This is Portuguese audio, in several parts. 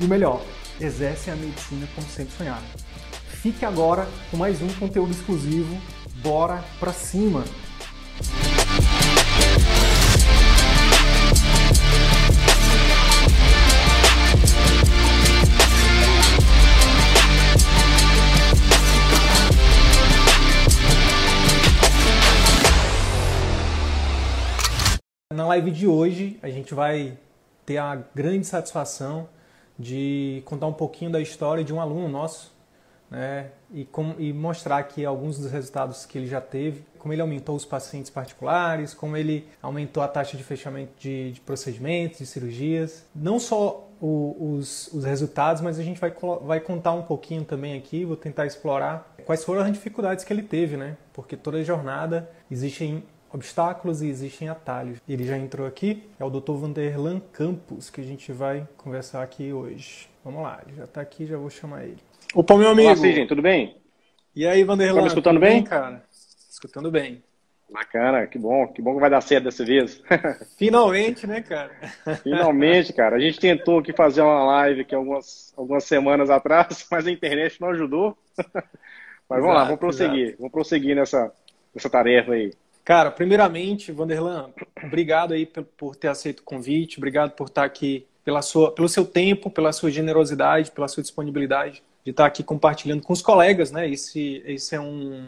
e o melhor, exercem a medicina como sempre sonharam. Fique agora com mais um conteúdo exclusivo. Bora pra cima! Na live de hoje, a gente vai ter a grande satisfação de contar um pouquinho da história de um aluno nosso né, e, com, e mostrar aqui alguns dos resultados que ele já teve, como ele aumentou os pacientes particulares, como ele aumentou a taxa de fechamento de, de procedimentos, de cirurgias. Não só o, os, os, resultados, mas a gente vai, vai contar um pouquinho também aqui, vou tentar explorar quais foram as dificuldades que ele teve, né? Porque toda jornada existem obstáculos e existem atalhos. Ele já entrou aqui, é o Dr. Vanderlan Campos, que a gente vai conversar aqui hoje. Vamos lá, ele já está aqui, já vou chamar ele. Opa, meu amigo. Olá, Cidem, tudo bem? E aí, Vanderlan? Tá me escutando bem? bem? cara? Escutando bem. Bacana, que bom, que bom que vai dar certo dessa vez. Finalmente, né, cara? Finalmente, cara. A gente tentou aqui fazer uma live aqui algumas, algumas semanas atrás, mas a internet não ajudou. Mas vamos exato, lá, vamos prosseguir. Exato. Vamos prosseguir nessa, nessa tarefa aí. Cara, primeiramente, Vanderlan, obrigado aí por ter aceito o convite, obrigado por estar aqui pela sua, pelo seu tempo, pela sua generosidade, pela sua disponibilidade de estar aqui compartilhando com os colegas, né? Esse, esse é um,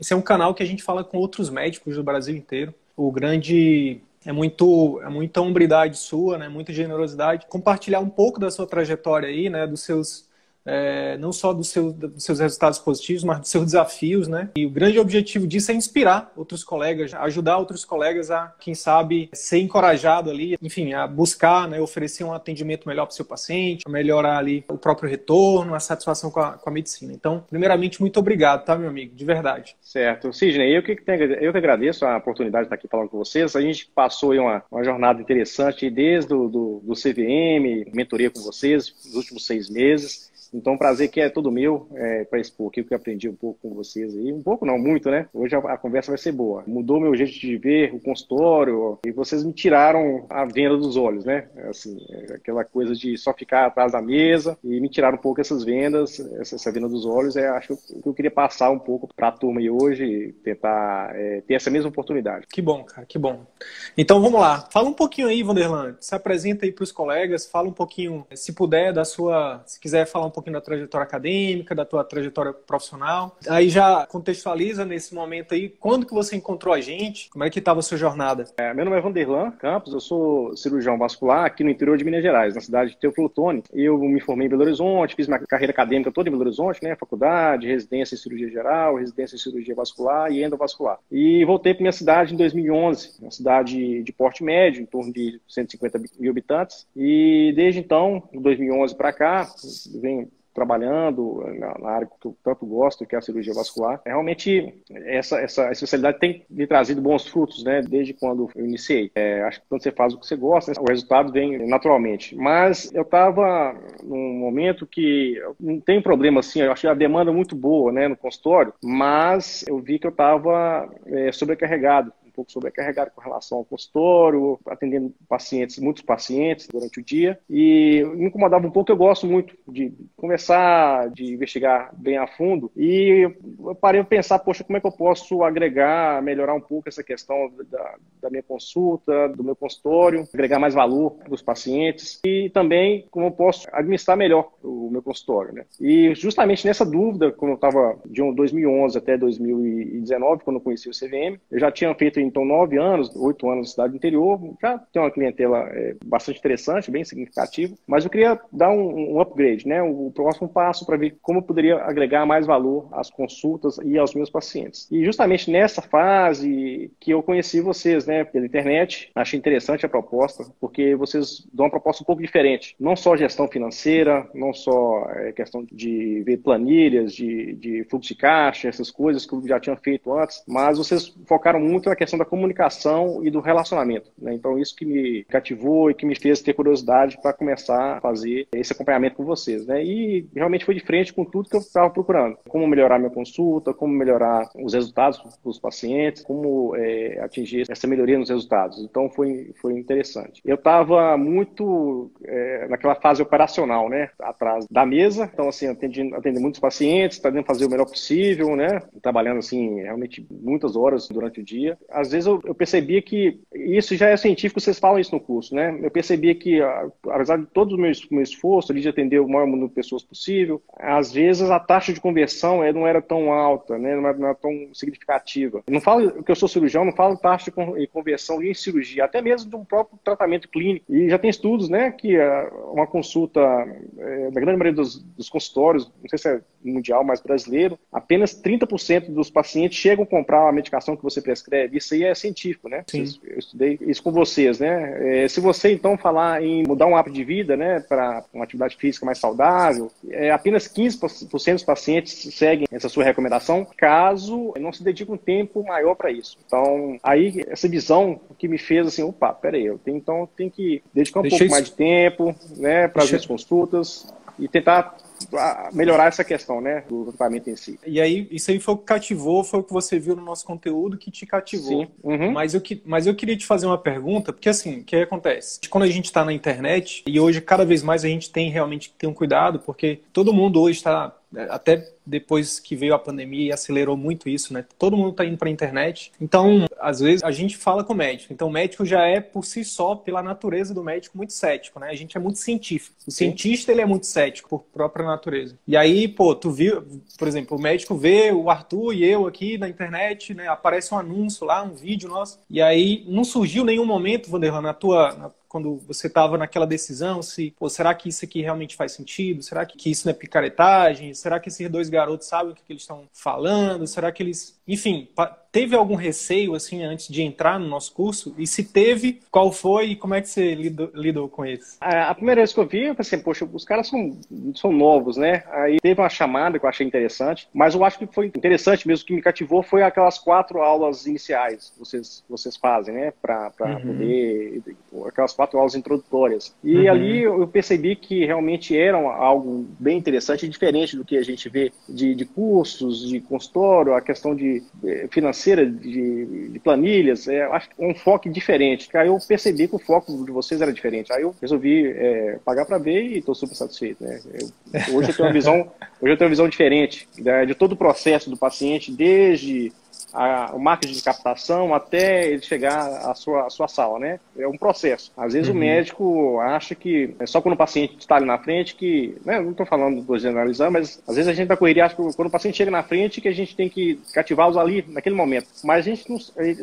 esse é um canal que a gente fala com outros médicos do Brasil inteiro. O grande é muito é muita hombridade sua, né? Muita generosidade. Compartilhar um pouco da sua trajetória aí, né? Dos seus é, não só do seu, dos seus resultados positivos, mas dos seus desafios, né? E o grande objetivo disso é inspirar outros colegas, ajudar outros colegas a, quem sabe, ser encorajado ali, enfim, a buscar, né, oferecer um atendimento melhor para o seu paciente, melhorar ali o próprio retorno, a satisfação com a, com a medicina. Então, primeiramente, muito obrigado, tá, meu amigo? De verdade. Certo. Sidney, eu que, eu que agradeço a oportunidade de estar aqui falando com vocês. A gente passou uma, uma jornada interessante desde o do, do CVM, mentoria com vocês, nos últimos seis meses. Então, prazer que é todo meu é, para expor aqui o que eu aprendi um pouco com vocês aí. Um pouco não, muito, né? Hoje a, a, conversa vai ser boa. Mudou meu jeito de ver o consultório e vocês me tiraram a venda dos olhos, né? Assim, é aquela coisa de só ficar atrás da mesa e me tiraram um pouco essas vendas, essa, essa venda dos olhos. É, acho que eu queria passar um pouco para a turma aí hoje, tentar é, ter essa mesma oportunidade. Que bom, cara, que bom. Então vamos lá. Fala um pouquinho aí, Vanderland. Se apresenta aí para os colegas, fala um pouquinho, se puder, da sua. Se quiser falar um pouquinho pouquinho da trajetória acadêmica, da tua trajetória profissional. Aí já contextualiza nesse momento aí, quando que você encontrou a gente? Como é que estava a sua jornada? É, meu nome é Vanderlan Campos, eu sou cirurgião vascular aqui no interior de Minas Gerais, na cidade de Teoflotone. Eu me formei em Belo Horizonte, fiz minha carreira acadêmica toda em Belo Horizonte, né? Faculdade, residência em cirurgia geral, residência em cirurgia vascular e endovascular. E voltei para minha cidade em 2011, uma cidade de porte médio, em torno de 150 mil habitantes. E desde então, de 2011 para cá, venho trabalhando na, área que eu tanto gosto, que é a cirurgia vascular. É, realmente, essa, essa especialidade tem me trazido bons frutos, né, desde quando eu iniciei. É, acho que quando você faz o que você gosta, né, o resultado vem naturalmente. Mas eu estava num momento que não tem problema assim, eu achei a demanda muito boa né, no consultório, mas eu vi que eu estava é, sobrecarregado pouco sobrecarregado com relação ao consultório, atendendo pacientes, muitos pacientes durante o dia. E me incomodava um pouco, eu gosto muito de conversar, de investigar bem a fundo. E eu parei a pensar, poxa, como é que eu posso agregar, melhorar um pouco essa questão da, da minha consulta, do meu consultório, agregar mais valor para os pacientes e também como eu posso administrar melhor o meu consultório. Né? E justamente nessa dúvida, como eu estava de 2011 até 2019, quando eu conheci o CVM, eu já tinha feito então nove anos, oito anos na cidade interior, já tem uma clientela é, bastante interessante, bem significativa, mas eu queria dar um, um upgrade, né? O, o próximo passo para ver como eu poderia agregar mais valor às consultas e aos meus pacientes. E justamente nessa fase que eu conheci vocês, né, pela internet, achei interessante a proposta, porque vocês dão uma proposta um pouco diferente. Não só gestão financeira, não só é, questão de ver planilhas, de, de fluxo de caixa, essas coisas que eu já tinha feito antes, mas vocês focaram muito na questão da comunicação e do relacionamento. Né? Então, isso que me cativou e que me fez ter curiosidade para começar a fazer esse acompanhamento com vocês. Né? E realmente foi de frente com tudo que eu estava procurando. Como melhorar minha consulta, como melhorar os resultados dos pacientes, como é, atingir essa melhoria nos resultados. Então, foi, foi interessante. Eu estava muito é, naquela fase operacional, né? atrás da mesa. Então, assim, atendendo, atendendo muitos pacientes, tentando fazer o melhor possível, né? trabalhando, assim, realmente muitas horas durante o dia. Vezes eu, eu percebia que isso já é científico, vocês falam isso no curso, né? Eu percebia que, apesar de todo o meu, meu esforço ali de atender o maior número de pessoas possível, às vezes a taxa de conversão eh, não era tão alta, né? não, era, não era tão significativa. não falo que eu sou cirurgião, não falo taxa de conversão em cirurgia, até mesmo de um próprio tratamento clínico. E já tem estudos, né, que eh, uma consulta, na grande maioria dos, dos consultórios, não sei se é mundial, mas brasileiro, apenas 30% dos pacientes chegam a comprar a medicação que você prescreve. Isso aí é científico, né? Sim. Eu estudei isso com vocês, né? É, se você então falar em mudar um hábito de vida, né, para uma atividade física mais saudável, é, apenas 15% dos pacientes seguem essa sua recomendação, caso não se dedique um tempo maior para isso. Então, aí essa visão que me fez assim, opa, peraí, eu tenho, então tenho que dedicar um Deixa pouco isso... mais de tempo, né, para as minhas consultas e tentar melhorar essa questão, né, do tratamento em si. E aí, isso aí foi o que cativou, foi o que você viu no nosso conteúdo que te cativou. Sim. Uhum. Mas, eu, mas eu queria te fazer uma pergunta, porque assim, o que acontece? Quando a gente está na internet, e hoje cada vez mais a gente tem realmente que ter um cuidado, porque todo mundo hoje está até depois que veio a pandemia e acelerou muito isso, né? Todo mundo está indo para a internet. Então, às vezes, a gente fala com o médico. Então, o médico já é, por si só, pela natureza do médico, muito cético, né? A gente é muito científico. O cientista, ele é muito cético por própria natureza. E aí, pô, tu viu, por exemplo, o médico vê o Arthur e eu aqui na internet, né? Aparece um anúncio lá, um vídeo nosso. E aí, não surgiu nenhum momento, Vanderlan, na tua, na quando você estava naquela decisão, se, pô, será que isso aqui realmente faz sentido? Será que, que isso não é picaretagem? Será que esses dois garotos sabem o que, que eles estão falando? Será que eles, enfim, teve algum receio assim antes de entrar no nosso curso? E se teve, qual foi e como é que você lidou, lidou com isso? A, a, primeira vez que eu vi, eu pensei, poxa, os caras são, são novos, né? Aí teve uma chamada que eu achei interessante, mas eu acho que foi interessante mesmo, que me cativou foi aquelas quatro aulas iniciais que vocês, vocês fazem, né? Para uhum. poder, aquelas quatro quatro aulas introdutórias. E uhum. ali eu percebi que realmente era algo bem interessante, diferente do que a gente vê de, de cursos, de consultório, a questão de eh, financeira, de, de planilhas, é, acho que um foco diferente. Aí eu percebi que o foco de vocês era diferente. Aí eu resolvi é, pagar para ver e estou super satisfeito. Né? Eu, hoje eu tenho uma visão, hoje eu tenho uma visão diferente né, de todo o processo do paciente, desde a, o marketing de captação até ele chegar à sua, à sua sala, né? É um processo. Às vezes uhum. o médico acha que é só quando o paciente está ali na frente que, né, não estou falando do generalizar, mas às vezes a gente da correria acha que quando o paciente chega na frente que a gente tem que cativá-los ali naquele momento. Mas a gente não,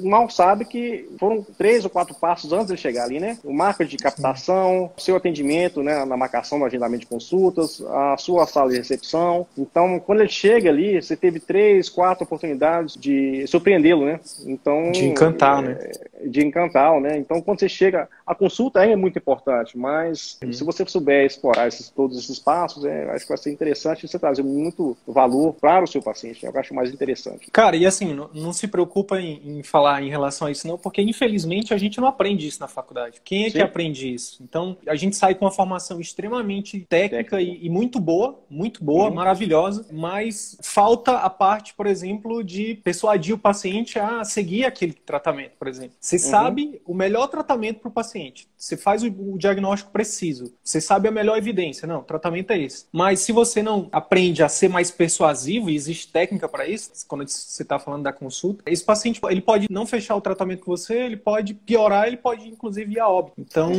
mal sabe que foram três ou quatro passos antes de chegar ali, né? O marketing de captação, o seu atendimento, né, na marcação no agendamento de consultas, a sua sala de recepção. Então, quando ele chega ali, você teve três, quatro oportunidades de surpreendê-lo, né? Então de encantar, é, né? De encantar, né? Então quando você chega, a consulta é muito importante, mas hum. se você souber explorar esses, todos esses passos, é, acho que vai ser interessante você trazer muito valor para o seu paciente. Né? Eu acho mais interessante. Cara, e assim, não, não se preocupa em, em, falar em relação a isso, não, porque infelizmente a gente não aprende isso na faculdade. Quem é Sim. que aprende isso? Então a gente sai com uma formação extremamente técnica e, e, muito boa, muito boa, uhum. maravilhosa, mas falta a parte, por exemplo, de persuadir o paciente a seguir aquele tratamento, por exemplo. Você uhum. sabe o melhor tratamento para o paciente. Você faz o, o diagnóstico preciso, você sabe a melhor evidência, não, o tratamento é esse. Mas se você não aprende a ser mais persuasivo, e existe técnica para isso, quando você está falando da consulta, esse paciente ele pode não fechar o tratamento com você, ele pode piorar, ele pode inclusive ir a óbito. Então,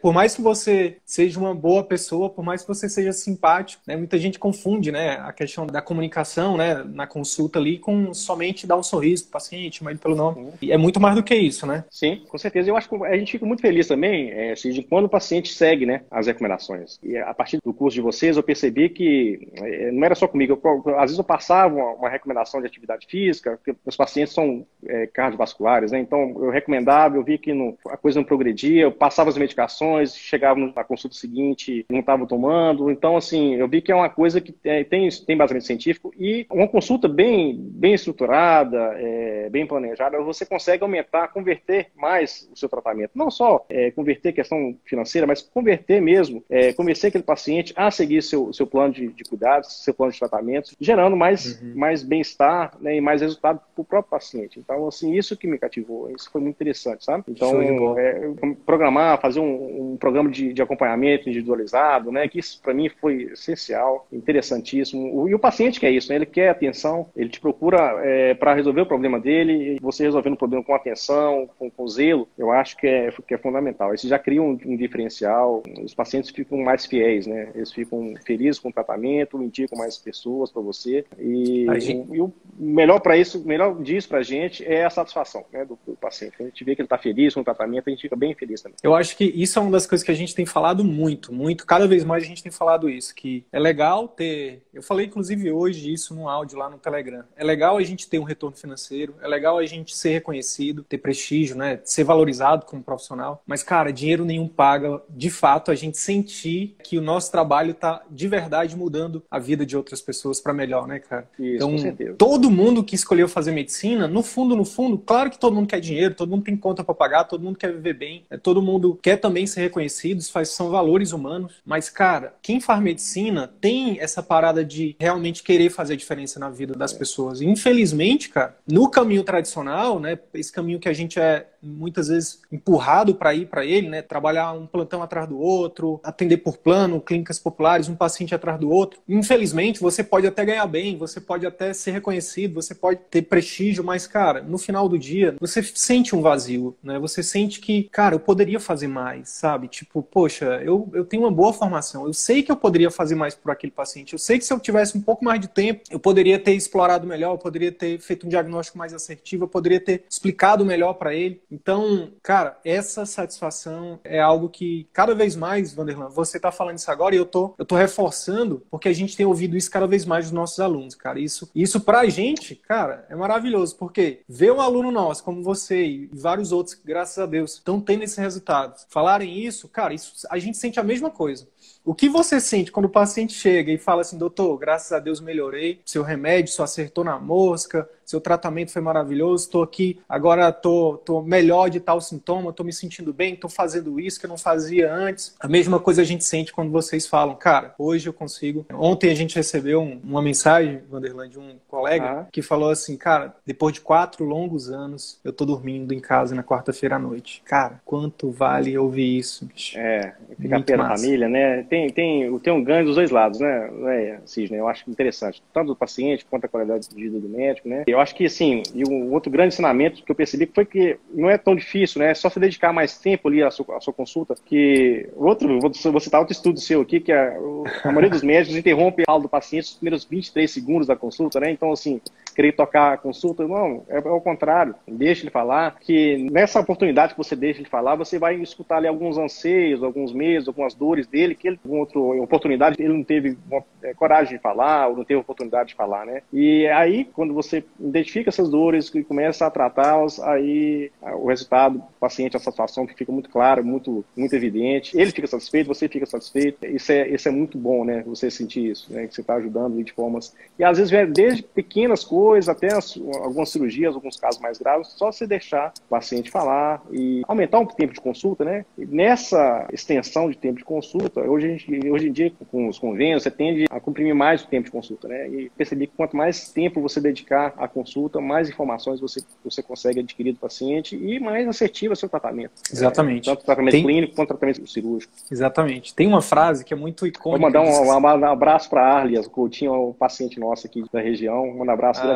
por mais que você seja uma boa pessoa, por mais que você seja simpático, né, muita gente confunde, né, a questão da comunicação, né, na consulta ali com somente dar um sorriso pro paciente, chamar ele pelo nome. E é muito mais do que isso, né? Sim, com certeza. Eu acho que a gente fica muito feliz também, é, de quando o paciente segue, né, as recomendações. E a partir do curso de vocês, eu percebi que é, não era só comigo. Eu, às vezes eu passava uma, uma, recomendação de atividade física, porque os pacientes são é, cardiovasculares, né? Então eu recomendava, eu vi que não, a coisa não progredia, eu passava as medicações, chegava na consulta seguinte, não estava tomando. Então, assim, eu vi que é uma coisa que é, tem, tem basamento científico e uma consulta bem, bem estruturada, é, bem planejada, você consegue aumentar, converter mais o seu tratamento. Não só é, converter questão financeira, mas converter mesmo, é, convencer aquele paciente a seguir seu, seu plano de, de cuidados, seu plano de tratamento, gerando mais, uhum. mais bem-estar né, e mais resultado para o próprio paciente. Então, assim, isso que me cativou, isso foi muito interessante, sabe? Então, é, programar, fazer um, um programa de, de, acompanhamento individualizado, né, que isso para mim foi essencial, interessantíssimo. O, e o paciente quer isso, né, ele quer atenção, ele te procura é, para resolver o problema dele, você resolvendo o problema com atenção, com, com zelo, eu acho que é, que é fundamental. Isso já cria um, um diferencial, os pacientes ficam mais fiéis, né, eles ficam felizes com o tratamento, indicam mais pessoas para você. E, gente... e, o melhor para isso, melhor disso para a gente é a satisfação né, do, do paciente. A gente vê que ele está feliz com o tratamento, a gente fica bem feliz também. Eu acho que isso é uma das coisas que a gente tem falado muito, muito, cada vez mais a gente tem falado isso, que é legal ter, eu falei inclusive hoje isso no áudio lá no Telegram, é legal a gente ter um retorno financeiro, é legal a gente ser reconhecido, ter prestígio, né, ser valorizado como profissional, mas cara, dinheiro nenhum paga, de fato, a gente sentir que o nosso trabalho está de verdade mudando a vida de outras pessoas para melhor, né, cara? Isso, então, todo mundo que escolheu fazer medicina, no fundo, no fundo, claro que todo mundo quer dinheiro, todo mundo tem conta para pagar, todo mundo quer viver bem, é, todo mundo quer também ser reconhecido, faz, são valores humanos, mas, cara, quem faz medicina tem essa parada de realmente querer fazer a diferença na vida das é. pessoas. E, infelizmente, cara, no caminho tradicional, né, esse caminho que a gente é muitas vezes empurrado para ir para ele, né, trabalhar um plantão atrás do outro, atender por plano, clínicas populares, um paciente atrás do outro. Infelizmente, você pode até ganhar bem, você pode até ser reconhecido, você pode ter prestígio, mas, cara, no final do dia, você sente um vazio, né? Você sente que, cara, eu poderia fazer mais, sabe? Tipo, poxa, eu, eu tenho uma boa formação, eu sei que eu poderia fazer mais por aquele paciente, eu sei que se eu tivesse um pouco mais de tempo, eu poderia ter explorado melhor, eu poderia ter feito um diagnóstico mais assertivo, eu poderia ter explicado melhor para ele. Então, cara, essa satisfação é algo que cada vez mais, Vanderlan, você tá falando isso agora e eu tô, eu tô reforçando porque a gente tem ouvido isso cada vez mais dos nossos alunos, cara. Isso, isso pra gente, cara, é maravilhoso, porque ver um aluno nosso, como você e vários outros, graças a Deus, estão tendo esse resultado, falarem isso, cara, isso, a gente sente a mesma coisa. O que você sente quando o paciente chega e fala assim, doutor, graças a Deus melhorei, seu remédio só acertou na mosca, seu tratamento foi maravilhoso, estou aqui, agora estou tô, tô melhor de tal sintoma, estou me sentindo bem, estou fazendo isso que eu não fazia antes. A mesma coisa a gente sente quando vocês falam, cara, hoje eu consigo. Ontem a gente recebeu um, uma mensagem, Vanderland, de um colega, ah. que falou assim, cara, depois de quatro longos anos, eu estou dormindo em casa na quarta-feira à noite. Cara, quanto vale ouvir isso, bicho? É, fica a pena da família, né? Tem, tem, tem um ganho dos dois lados, né, né Cisne? Eu acho interessante, tanto do paciente quanto a qualidade de vida do médico, né? Eu acho que, assim, e um outro grande ensinamento que eu percebi foi que não é tão difícil, né? É só se dedicar mais tempo ali à sua, à sua consulta, que outro, vou, vou citar outro estudo seu aqui, que a, a maioria dos médicos interrompe a fala do paciente nos primeiros 23 segundos da consulta, né? Então, assim, querer tocar a consulta, não, é, é o contrário, deixa ele falar, que nessa oportunidade que você deixa ele falar, você vai escutar ali alguns anseios, alguns medos, algumas dores dele, que ele, com outra oportunidade, ele não teve é, coragem de falar, ou não teve oportunidade de falar, né? E aí, quando você identifica essas dores e começa a tratá-las, aí o resultado, o paciente, a satisfação fica muito clara, muito, muito evidente. Ele fica satisfeito, você fica satisfeito. Isso é, isso é muito bom, né? Você sentir isso, né? Que você está ajudando de formas. E às vezes, desde pequenas coisas, depois, até as, algumas cirurgias, alguns casos mais graves, só se deixar o paciente falar e aumentar um tempo de consulta, né? E nessa extensão de tempo de consulta, hoje, gente, hoje em dia, com os convênios, você tende a comprimir mais o tempo de consulta, né? E percebi que quanto mais tempo você dedicar à consulta, mais informações você, você consegue adquirir do paciente e mais assertivo é o seu tratamento. Exatamente. É, tanto tratamento Tem... clínico quanto tratamento cirúrgico. Exatamente. Tem uma frase que é muito icônica. Vou mandar um, um, abraço para a Arlias, o Coutinho um paciente nosso aqui da região. Um abraço, ah, grande,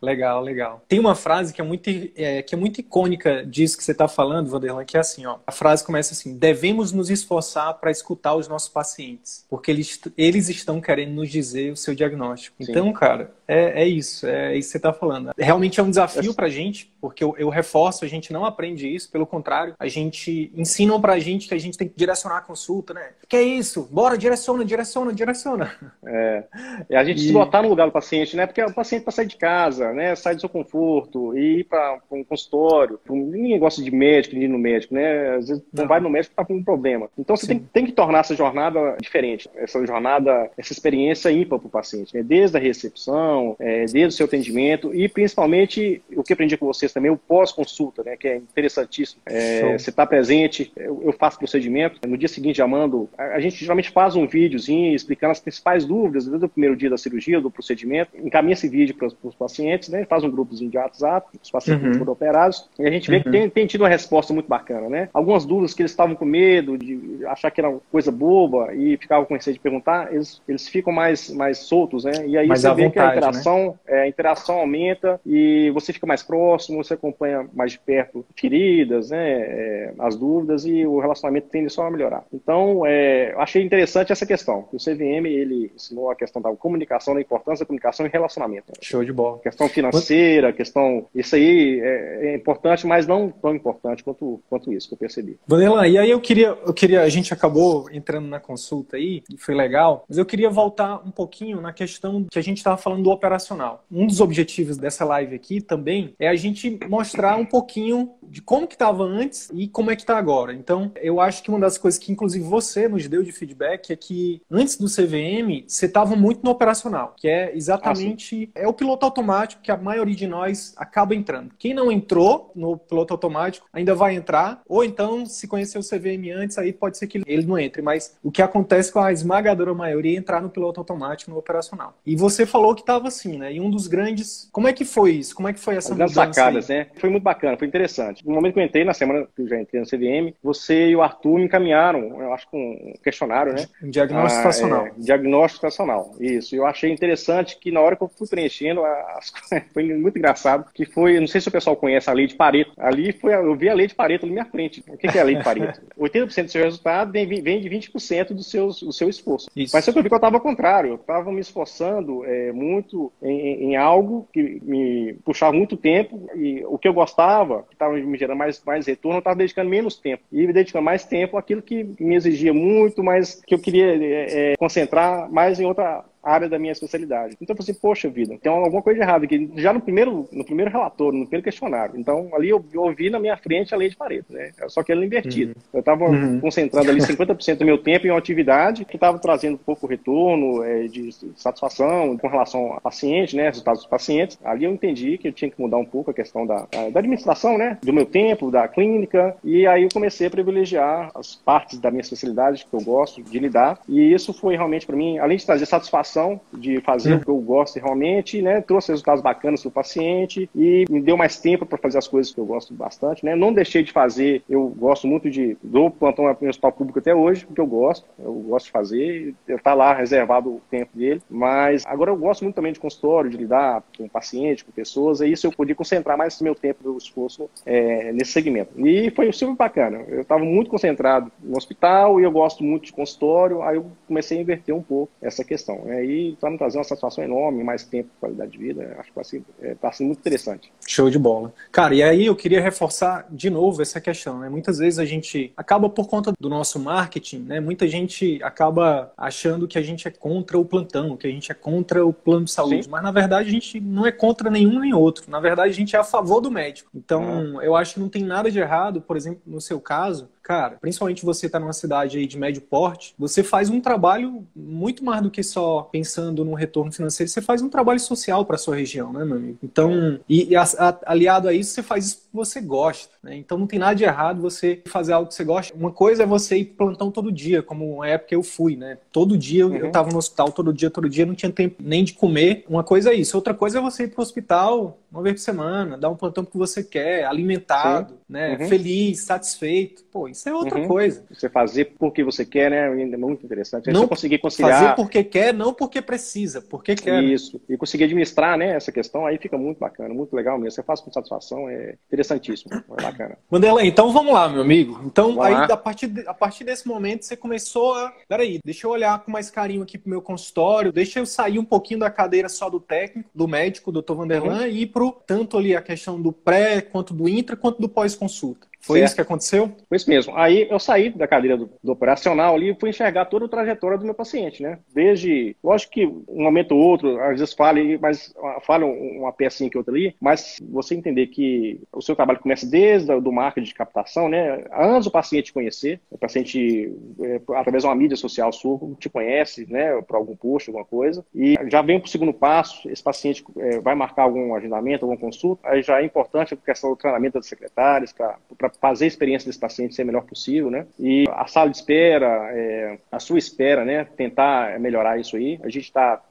Legal, legal. Tem uma frase que é muito, é, que é muito icônica disso que você está falando, Vanderlan, que é assim, ó. A frase começa assim: devemos nos esforçar para escutar os nossos pacientes, porque eles, eles estão querendo nos dizer o seu diagnóstico. Sim. Então, cara, é, é isso, é isso que você está falando. Realmente é um desafio para a gente, porque eu, eu, reforço, a gente não aprende isso, pelo contrário, a gente ensinam para a gente que a gente tem que direcionar a consulta, né? Que é isso? Bora, direciona, direciona, direciona. É, é a gente e... se botar no lugar do paciente, né? Porque paciente para sair de casa, né? Sai do seu conforto e ir para um consultório. Ninguém gosta de médico, de ir no médico, né? Às vezes não, não vai no médico porque tá com um problema. Então você tem, tem, que tornar essa jornada diferente, essa jornada, essa experiência ímpar para o paciente, né? Desde a recepção, é, desde o seu atendimento e principalmente o que aprendi com vocês também, o pós-consulta, né, que é interessantíssimo. É, você está presente, eu, eu, faço procedimento, no dia seguinte já mando. A, a, gente geralmente faz um videozinho explicando as principais dúvidas desde o primeiro dia da cirurgia, do procedimento, encaminha esse vídeo para os pacientes, né, faz um grupozinho de WhatsApp, os pacientes uhum. foram operados, e a gente vê uhum. que tem, tem, tido uma resposta muito bacana, né? Algumas dúvidas que eles estavam com medo de achar que era coisa boba e ficavam com receio de perguntar, eles, eles ficam mais, mais soltos, né? E aí mais você vê vontade, que a interação né? interação, é, a interação aumenta e você fica mais próximo, você acompanha mais de perto feridas, né, é, as dúvidas e o relacionamento tende só a melhorar. Então, é, achei interessante essa questão. O CVM ele ensinou a questão da comunicação, da importância da comunicação e relacionamento. Show de bola. Questão financeira, questão. Isso aí é, é, importante, mas não tão importante quanto, quanto isso que eu percebi. Vanderlan, e aí eu queria, eu queria, a gente acabou entrando na consulta aí, e foi legal, mas eu queria voltar um pouquinho na questão que a gente estava falando do operacional. Um dos objetivos dessa live aqui também é a gente mostrar um pouquinho de como que estava antes e como é que está agora. Então, eu acho que uma das coisas que inclusive você nos deu de feedback é que antes do CVM, você estava muito no operacional, que é exatamente ah, é o piloto automático que a maioria de nós acaba entrando. Quem não entrou no piloto automático ainda vai entrar, ou então se conhecer o CVM antes, aí pode ser que ele não entre, mas o que acontece com a esmagadora maioria é entrar no piloto automático no operacional. E você falou que estava assim, né? E um dos grandes. Como é que foi isso? Como é que foi essa As sacadas, aí? né? Foi muito bacana, foi interessante. No momento que eu entrei, na semana que eu já entrei no CVM, você e o Arthur me encaminharam, eu acho, com um questionário, né? Um diagnóstico ah, estacional. É, diagnóstico estacional, isso. Eu achei interessante que na hora que eu fui preenchendo, as... foi muito engraçado, que foi, não sei se o pessoal conhece a lei de Pareto. Ali foi, eu vi a lei de Pareto ali na minha frente. O que é a lei de Pareto? 80% do seu resultado vem de 20% do seu, do seu esforço. Isso. Mas só que eu vi que eu estava ao contrário. Eu estava me esforçando é, muito em, em, algo que me puxava muito tempo e o que eu gostava, que estava me gerando mais, mais retorno, eu estava dedicando menos tempo. E me dedicando mais tempo àquilo que me exigia muito, mas que eu queria é, é concentrar mais em outra área da minha especialidade. Então eu falei assim, poxa vida, tem alguma coisa errada aqui. Já no primeiro, no primeiro relatório, no primeiro questionário. Então ali eu, eu ouvi na minha frente a lei de Pareto, né? Só que ela invertida. Uhum. Eu estava uhum. concentrando ali 50% do meu tempo em uma atividade que estava trazendo pouco retorno é, de satisfação com relação a paciente, né? Resultados dos pacientes. Ali eu entendi que eu tinha que mudar um pouco a questão da, da administração, né? Do meu tempo, da clínica. E aí eu comecei a privilegiar as partes da minha especialidade que eu gosto de lidar. E isso foi realmente para mim, além de trazer satisfação satisfação de fazer o que eu gosto realmente, né? Trouxe resultados bacanas para o paciente e me deu mais tempo para fazer as coisas que eu gosto bastante, né? Não deixei de fazer, eu gosto muito de dou plantão no hospital público até hoje, porque eu gosto, eu gosto de fazer, está lá reservado o tempo dele, mas agora eu gosto muito também de consultório, de lidar com paciente, com pessoas, e isso eu podia concentrar mais meu tempo, meu esforço é, nesse segmento. E foi super bacana. Eu estava muito concentrado no hospital e eu gosto muito de consultório, aí eu comecei a inverter um pouco essa questão. Né? Aí está me trazendo uma satisfação enorme, mais tempo, qualidade de vida. Acho que está é, tá sendo muito interessante. Show de bola. Cara, e aí eu queria reforçar de novo essa questão, né? Muitas vezes a gente acaba por conta do nosso marketing, né? Muita gente acaba achando que a gente é contra o plantão, que a gente é contra o plano de saúde, Sim. mas na verdade a gente não é contra nenhum nem outro. Na verdade a gente é a favor do médico. Então, eu acho que não tem nada de errado, por exemplo, no seu caso, cara, principalmente você tá numa cidade aí de médio porte, você faz um trabalho muito mais do que só pensando no retorno financeiro, você faz um trabalho social para sua região, né, meu amigo? Então, e, e a, a, aliado a isso, você faz isso que você gosta, né? Então não tem nada de errado você fazer algo que você gosta. Uma coisa é você ir plantão todo dia, como uma época eu fui, né? Todo dia uhum. eu tava no hospital, todo dia, todo dia, não tinha tempo nem de comer. Uma coisa é isso. Outra coisa é você ir pro hospital uma vez por semana, dar um plantão que você quer, alimentado, Sim. né? Uhum. Feliz, satisfeito. Pô, isso é outra uhum. coisa. Você fazer porque você quer, né? É muito interessante. não conseguir conciliar. Fazer porque quer, não porque precisa, porque quer. Isso. E conseguir administrar, né? Essa questão aí fica muito bacana, muito legal mesmo. Você faz com satisfação, é interessantíssimo. É bacana. Wanderlei, então vamos lá, meu amigo. Então, vamos aí, a partir, de, a partir desse momento, você começou a. Peraí, deixa eu olhar com mais carinho aqui pro meu consultório, deixa eu sair um pouquinho da cadeira só do técnico, do médico, doutor Vanderlan, uhum. e ir pro tanto ali a questão do pré, quanto do intra, quanto do pós-consulta. Foi certo. isso que aconteceu? Foi isso mesmo. Aí eu saí da cadeira do, do, operacional ali e fui enxergar toda a trajetória do meu paciente, né? Desde, lógico que um momento ou outro, às vezes fale, mas fala uma pecinha que outra ali, mas você entender que o seu trabalho começa desde o do marketing de captação, né? Antes o paciente te conhecer, o paciente, é, através de uma mídia social sua, te conhece, né? Por algum post, alguma coisa, e já vem para o segundo passo, esse paciente é, vai marcar algum agendamento, alguma consulta, aí já é importante a questão do treinamento das secretárias para fazer a experiência desse paciente ser a melhor possível, né? E a sala de espera, é, a sua espera, né? Tentar melhorar isso aí. A gente está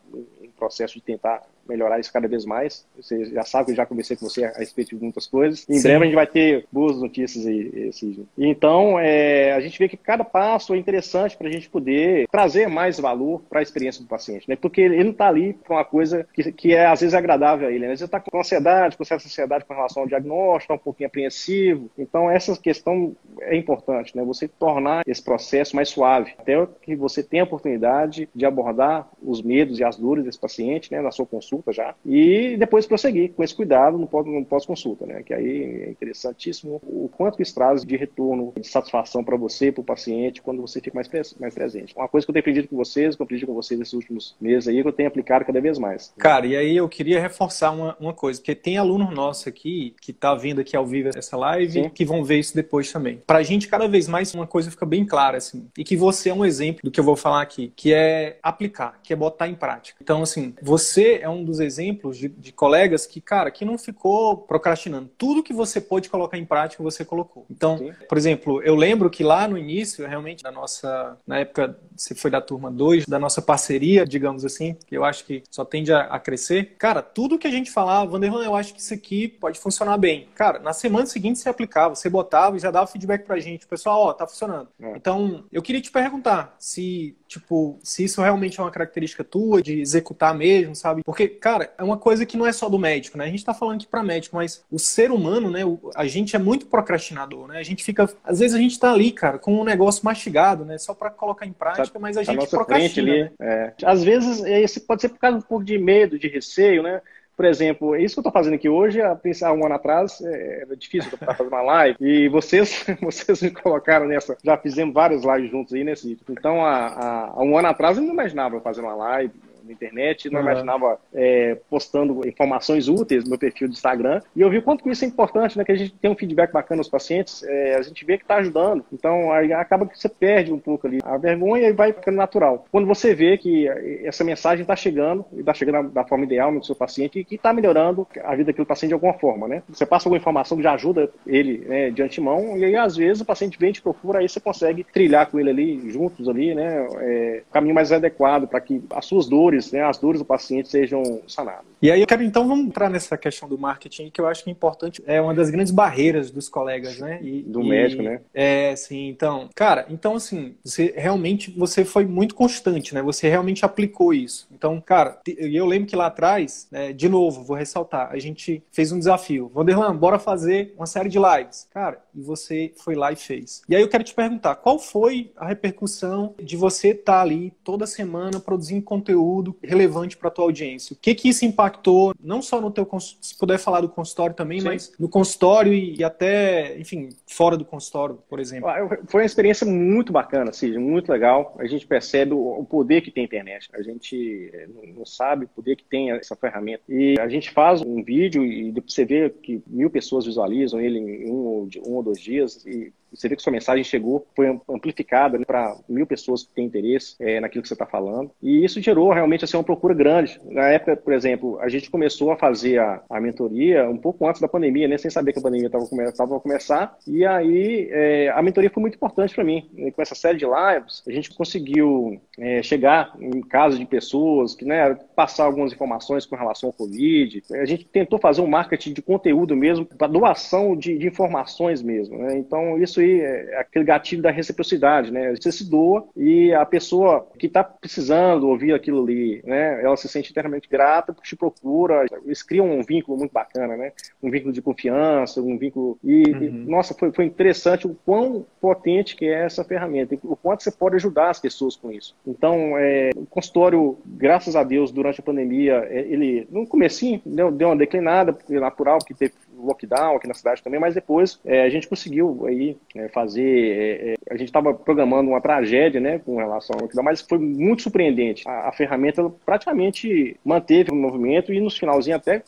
em processo de tentar melhorar isso cada vez mais. Você já sabe que eu já conversei com você a respeito de muitas coisas. Em Sim. breve a gente vai ter boas notícias aí, Cid. Então, é, a gente vê que cada passo é interessante para a gente poder trazer mais valor para a experiência do paciente, né? Porque ele não está ali para uma coisa que, que é às vezes agradável a ele, né? Às vezes está com ansiedade, com certa ansiedade com relação ao diagnóstico, está um pouquinho apreensivo. Então, essa questão é importante, né? Você tornar esse processo mais suave, até que você tenha a oportunidade de abordar os medos e as dores desse paciente, né, na sua consulta consulta já, e depois prosseguir com esse cuidado no pós-consulta, né? Que aí é interessantíssimo o quanto isso traz de retorno, de satisfação para você, para o paciente, quando você fica mais, mais presente. Uma coisa que eu tenho aprendido com vocês, que eu aprendi com vocês nesses últimos meses aí, que eu tenho aplicado cada vez mais. Cara, e aí eu queria reforçar uma, uma coisa, porque tem aluno nosso aqui, que está vindo aqui ao vivo essa live, Sim. que vão ver isso depois também. Para a gente, cada vez mais, uma coisa fica bem clara, assim, e que você é um exemplo do que eu vou falar aqui, que é aplicar, que é botar em prática. Então, assim, você é um dos exemplos de, de, colegas que, cara, que não ficou procrastinando. Tudo que você pôde colocar em prática, você colocou. Então, Sim. por exemplo, eu lembro que lá no início, realmente, da nossa, na época, você foi da turma 2, da nossa parceria, digamos assim, que eu acho que só tende a, a crescer. Cara, tudo que a gente falava, Vanderlan, eu acho que isso aqui pode funcionar bem. Cara, na semana seguinte você aplicava, você botava e já dava feedback pra gente. Pessoal, ó, tá funcionando. É. Então, eu queria te perguntar se, tipo, se isso realmente é uma característica tua, de executar mesmo, sabe? Porque, cara, é uma coisa que não é só do médico, né? A gente tá falando aqui para médico, mas o ser humano, né? A gente é muito procrastinador, né? A gente fica. Às vezes a gente tá ali, cara, com um negócio mastigado, né? Só para colocar em prática, tá, mas a tá gente procrastina. Ali, né? é. Às vezes, esse pode ser por causa um pouco de medo, de receio, né? Por exemplo, isso que eu estou fazendo aqui hoi, há um ano atrás, é, era difícil eu fazer uma live, e vocês, vocês me colocaram nessa, já fizemos várias lives juntos aí nesse. Então, há, há um ano atrás eu não imaginava fazer uma live, na internet, não uhum. imaginava é, postando informações úteis no meu perfil do Instagram. E eu vi o quanto que isso é importante, né? Que a gente tem um feedback bacana nos pacientes, é, a gente vê que está ajudando. Então, aí acaba que você perde um pouco ali a vergonha e vai ficando natural. Quando você vê que essa mensagem está chegando, e está chegando da forma ideal no seu paciente, e que está melhorando a vida daquele paciente de alguma forma, né? Você passa alguma informação que já ajuda ele né, de antemão, e aí às vezes o paciente vem te procura, aí você consegue trilhar com ele ali, juntos ali, né? É, o caminho mais adequado para que as suas dores dores, né, as dores do paciente sejam sanadas. E aí eu quero então vamos entrar nessa questão do marketing que eu acho que é importante, é uma das grandes barreiras dos colegas, né? E, do e, médico, né? É, sim. Então, cara, então assim, você realmente você foi muito constante, né? Você realmente aplicou isso. Então, cara, eu lembro que lá atrás, né, de novo, vou ressaltar, a gente fez um desafio. Vanderlan, bora fazer uma série de lives. Cara, e você foi lá e fez. E aí eu quero te perguntar, qual foi a repercussão de você estar tá ali toda semana produzindo conteúdo relevante para tua audiência? O que que isso impactou, não só no teu, se puder falar do consultório também, Sim. mas no consultório e, até, enfim, fora do consultório, por exemplo? Ah, foi uma experiência muito bacana, Cid, muito legal. A gente percebe o poder que tem a internet. A gente eh, não sabe o poder que tem essa ferramenta. E a gente faz um vídeo e você vê que mil pessoas visualizam ele em um, um ou dois dias e você vê que sua mensagem chegou, foi amplificada né, para mil pessoas que têm interesse é, naquilo que você está falando. E isso gerou realmente assim, uma procura grande. Na época, por exemplo, a gente começou a fazer a, a mentoria um pouco antes da pandemia, né, sem saber que a pandemia estava a começar. E aí é, a mentoria foi muito importante para mim. E com essa série de lives, a gente conseguiu é, chegar em casos de pessoas que, né, passar algumas informações com relação ao Covid. A gente tentou fazer um marketing de conteúdo mesmo, para doação de, de, informações mesmo. Né? Então, isso aí é aquele gatilho da reciprocidade. Né? Você se doa e a pessoa que está precisando ouvir aquilo ali, né, ela se sente eternamente grata, te procura. Eles criam um vínculo muito bacana, né? um vínculo de confiança, um vínculo. E, uhum. e nossa, foi, foi interessante o quão potente que é essa ferramenta, o quanto você pode ajudar as pessoas com isso. Então, é, o consultório, graças a Deus, durante a pandemia, é, ele, no comecinho, deu, deu uma declinada, natural, porque teve lockdown aqui na cidade também, mas depois é, a gente conseguiu aí é, fazer. É, é a gente estava programando uma tragédia, né, com relação ao lockdown, mas foi muito surpreendente. A, a ferramenta praticamente manteve o movimento e nos finalzinho até